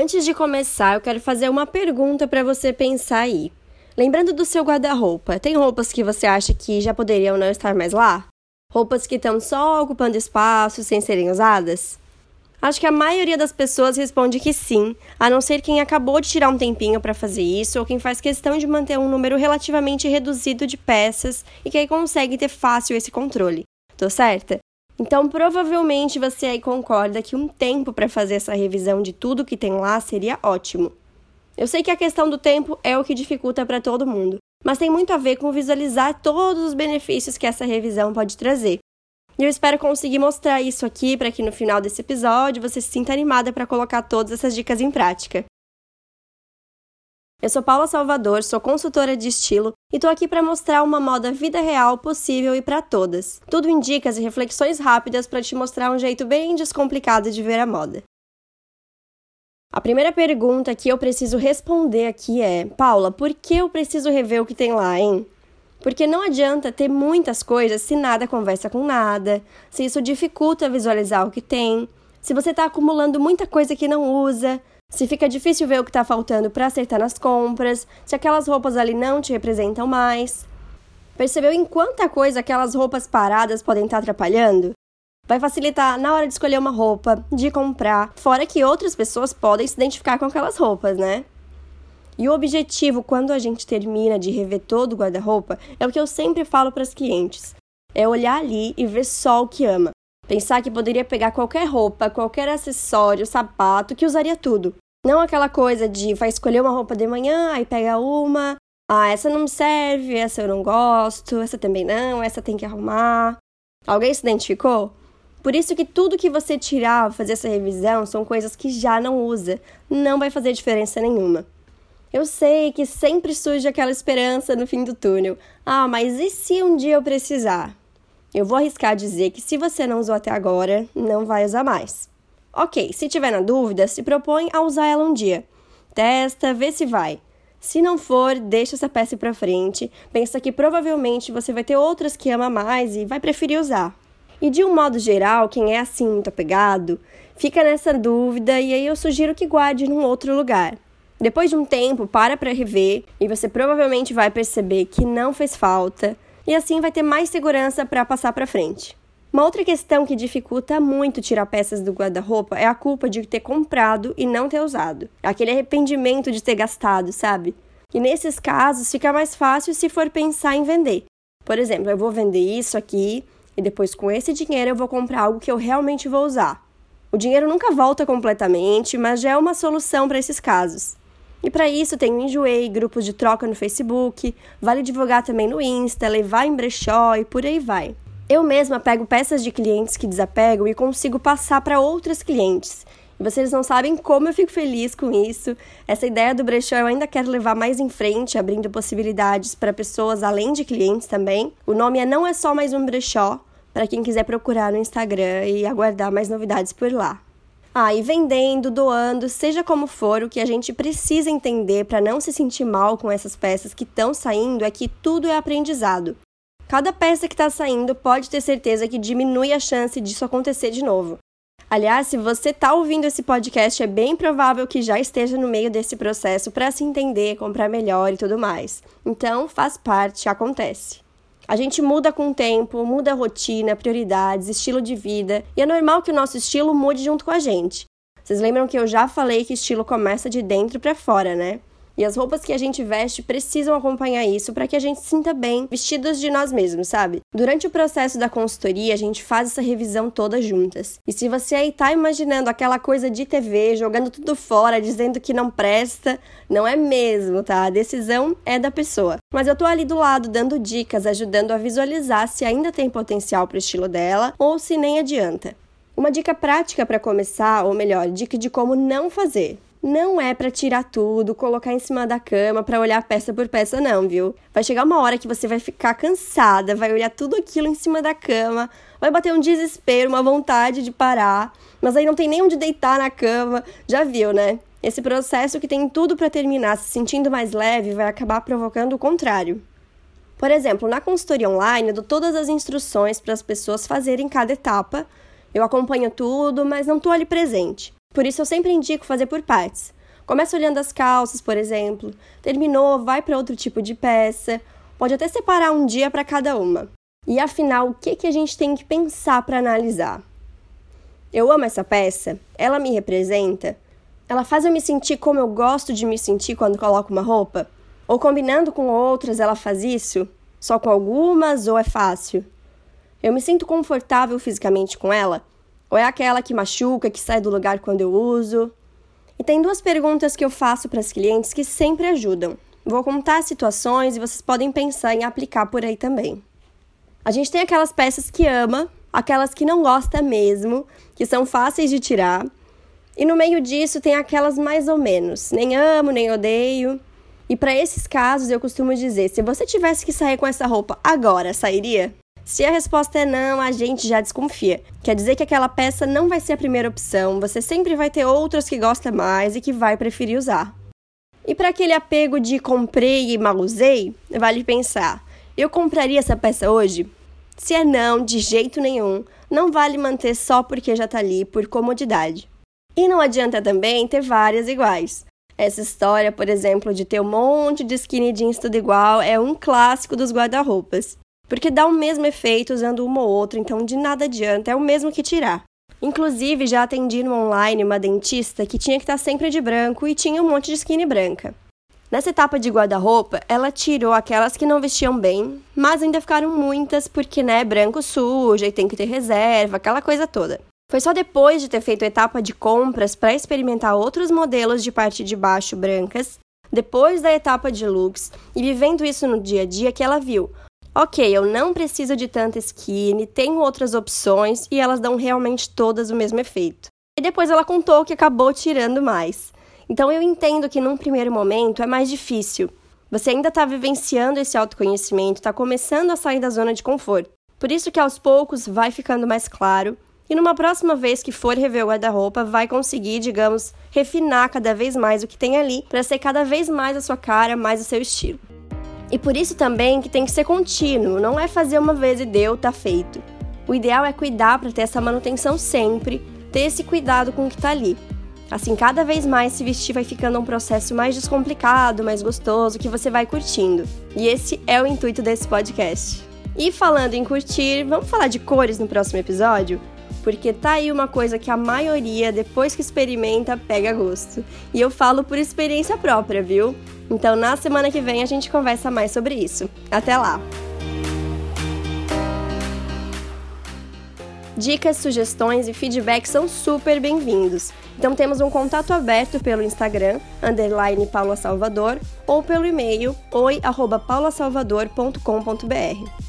Antes de começar, eu quero fazer uma pergunta para você pensar aí. Lembrando do seu guarda-roupa, tem roupas que você acha que já poderiam não estar mais lá? Roupas que estão só ocupando espaço sem serem usadas? Acho que a maioria das pessoas responde que sim, a não ser quem acabou de tirar um tempinho para fazer isso ou quem faz questão de manter um número relativamente reduzido de peças e que aí consegue ter fácil esse controle. Tô certa? Então, provavelmente você aí concorda que um tempo para fazer essa revisão de tudo que tem lá seria ótimo. Eu sei que a questão do tempo é o que dificulta para todo mundo, mas tem muito a ver com visualizar todos os benefícios que essa revisão pode trazer. E eu espero conseguir mostrar isso aqui para que no final desse episódio você se sinta animada para colocar todas essas dicas em prática. Eu sou Paula Salvador, sou consultora de estilo e estou aqui para mostrar uma moda vida real possível e para todas. Tudo em dicas e reflexões rápidas para te mostrar um jeito bem descomplicado de ver a moda. A primeira pergunta que eu preciso responder aqui é: Paula, por que eu preciso rever o que tem lá, hein? Porque não adianta ter muitas coisas se nada conversa com nada, se isso dificulta visualizar o que tem, se você está acumulando muita coisa que não usa, se fica difícil ver o que está faltando para acertar nas compras, se aquelas roupas ali não te representam mais. Percebeu em quanta coisa aquelas roupas paradas podem estar tá atrapalhando? Vai facilitar na hora de escolher uma roupa, de comprar, fora que outras pessoas podem se identificar com aquelas roupas, né? E o objetivo quando a gente termina de rever todo o guarda-roupa é o que eu sempre falo para as clientes: é olhar ali e ver só o que ama. Pensar que poderia pegar qualquer roupa, qualquer acessório, sapato, que usaria tudo. Não aquela coisa de vai escolher uma roupa de manhã, aí pega uma, ah, essa não me serve, essa eu não gosto, essa também não, essa tem que arrumar. Alguém se identificou? Por isso que tudo que você tirar, fazer essa revisão, são coisas que já não usa. Não vai fazer diferença nenhuma. Eu sei que sempre surge aquela esperança no fim do túnel. Ah, mas e se um dia eu precisar? Eu vou arriscar dizer que se você não usou até agora, não vai usar mais. Ok, se tiver na dúvida, se propõe a usar ela um dia. Testa, vê se vai. Se não for, deixa essa peça para frente. Pensa que provavelmente você vai ter outras que ama mais e vai preferir usar. E de um modo geral, quem é assim muito apegado, fica nessa dúvida e aí eu sugiro que guarde num outro lugar. Depois de um tempo, para para rever e você provavelmente vai perceber que não fez falta e assim vai ter mais segurança para passar para frente. Uma outra questão que dificulta muito tirar peças do guarda-roupa é a culpa de ter comprado e não ter usado. Aquele arrependimento de ter gastado, sabe? E nesses casos fica mais fácil se for pensar em vender. Por exemplo, eu vou vender isso aqui e depois com esse dinheiro eu vou comprar algo que eu realmente vou usar. O dinheiro nunca volta completamente, mas já é uma solução para esses casos. E para isso tem Enjoei, grupos de troca no Facebook, vale divulgar também no Insta, levar em brechó e por aí vai. Eu mesma pego peças de clientes que desapegam e consigo passar para outros clientes. E vocês não sabem como eu fico feliz com isso. Essa ideia do brechó eu ainda quero levar mais em frente, abrindo possibilidades para pessoas além de clientes também. O nome é Não é só mais um brechó, para quem quiser procurar no Instagram e aguardar mais novidades por lá. Ah, e vendendo, doando, seja como for, o que a gente precisa entender para não se sentir mal com essas peças que estão saindo é que tudo é aprendizado. Cada peça que está saindo pode ter certeza que diminui a chance disso acontecer de novo. Aliás, se você está ouvindo esse podcast, é bem provável que já esteja no meio desse processo para se entender, comprar melhor e tudo mais. Então, faz parte, acontece. A gente muda com o tempo, muda a rotina, prioridades, estilo de vida, e é normal que o nosso estilo mude junto com a gente. Vocês lembram que eu já falei que estilo começa de dentro para fora, né? E as roupas que a gente veste precisam acompanhar isso para que a gente sinta bem vestidos de nós mesmos, sabe? Durante o processo da consultoria, a gente faz essa revisão toda juntas. E se você aí tá imaginando aquela coisa de TV, jogando tudo fora, dizendo que não presta, não é mesmo, tá? A decisão é da pessoa. Mas eu tô ali do lado dando dicas, ajudando a visualizar se ainda tem potencial pro estilo dela ou se nem adianta. Uma dica prática para começar, ou melhor, dica de como não fazer não é para tirar tudo, colocar em cima da cama para olhar peça por peça, não, viu? Vai chegar uma hora que você vai ficar cansada, vai olhar tudo aquilo em cima da cama, vai bater um desespero, uma vontade de parar, mas aí não tem nem onde deitar na cama. Já viu, né? Esse processo que tem tudo para terminar se sentindo mais leve vai acabar provocando o contrário. Por exemplo, na consultoria online, eu dou todas as instruções para as pessoas fazerem cada etapa. Eu acompanho tudo, mas não estou ali presente. Por isso eu sempre indico fazer por partes. Começa olhando as calças, por exemplo. Terminou, vai para outro tipo de peça. Pode até separar um dia para cada uma. E afinal, o que, que a gente tem que pensar para analisar? Eu amo essa peça, ela me representa, ela faz eu me sentir como eu gosto de me sentir quando coloco uma roupa? Ou combinando com outras, ela faz isso? Só com algumas ou é fácil? Eu me sinto confortável fisicamente com ela? Ou é aquela que machuca, que sai do lugar quando eu uso? E tem duas perguntas que eu faço para as clientes que sempre ajudam. Vou contar situações e vocês podem pensar em aplicar por aí também. A gente tem aquelas peças que ama, aquelas que não gosta mesmo, que são fáceis de tirar. E no meio disso tem aquelas mais ou menos, nem amo, nem odeio. E para esses casos eu costumo dizer: se você tivesse que sair com essa roupa agora, sairia? Se a resposta é não, a gente já desconfia. Quer dizer que aquela peça não vai ser a primeira opção, você sempre vai ter outras que gosta mais e que vai preferir usar. E para aquele apego de comprei e mal usei, vale pensar: eu compraria essa peça hoje? Se é não, de jeito nenhum, não vale manter só porque já tá ali por comodidade. E não adianta também ter várias iguais. Essa história, por exemplo, de ter um monte de skinny jeans tudo igual é um clássico dos guarda-roupas. Porque dá o mesmo efeito usando uma ou outra, então de nada adianta, é o mesmo que tirar. Inclusive, já atendi no online uma dentista que tinha que estar sempre de branco e tinha um monte de skinny branca. Nessa etapa de guarda-roupa, ela tirou aquelas que não vestiam bem, mas ainda ficaram muitas porque, né, branco suja e tem que ter reserva, aquela coisa toda. Foi só depois de ter feito a etapa de compras para experimentar outros modelos de parte de baixo brancas, depois da etapa de looks e vivendo isso no dia a dia que ela viu: ok, eu não preciso de tanta skinny, tenho outras opções e elas dão realmente todas o mesmo efeito. E depois ela contou que acabou tirando mais. Então eu entendo que num primeiro momento é mais difícil. Você ainda está vivenciando esse autoconhecimento, está começando a sair da zona de conforto. Por isso que aos poucos vai ficando mais claro e numa próxima vez que for rever o guarda-roupa, vai conseguir, digamos, refinar cada vez mais o que tem ali para ser cada vez mais a sua cara, mais o seu estilo. E por isso também que tem que ser contínuo, não é fazer uma vez e deu, tá feito. O ideal é cuidar para ter essa manutenção sempre, ter esse cuidado com o que está ali. Assim, cada vez mais se vestir vai ficando um processo mais descomplicado, mais gostoso, que você vai curtindo. E esse é o intuito desse podcast. E falando em curtir, vamos falar de cores no próximo episódio? Porque tá aí uma coisa que a maioria, depois que experimenta, pega gosto. E eu falo por experiência própria, viu? Então na semana que vem a gente conversa mais sobre isso. Até lá! Dicas, sugestões e feedback são super bem-vindos. Então temos um contato aberto pelo Instagram, underline Paula Salvador, ou pelo e-mail oi.paulasalvador.com.br.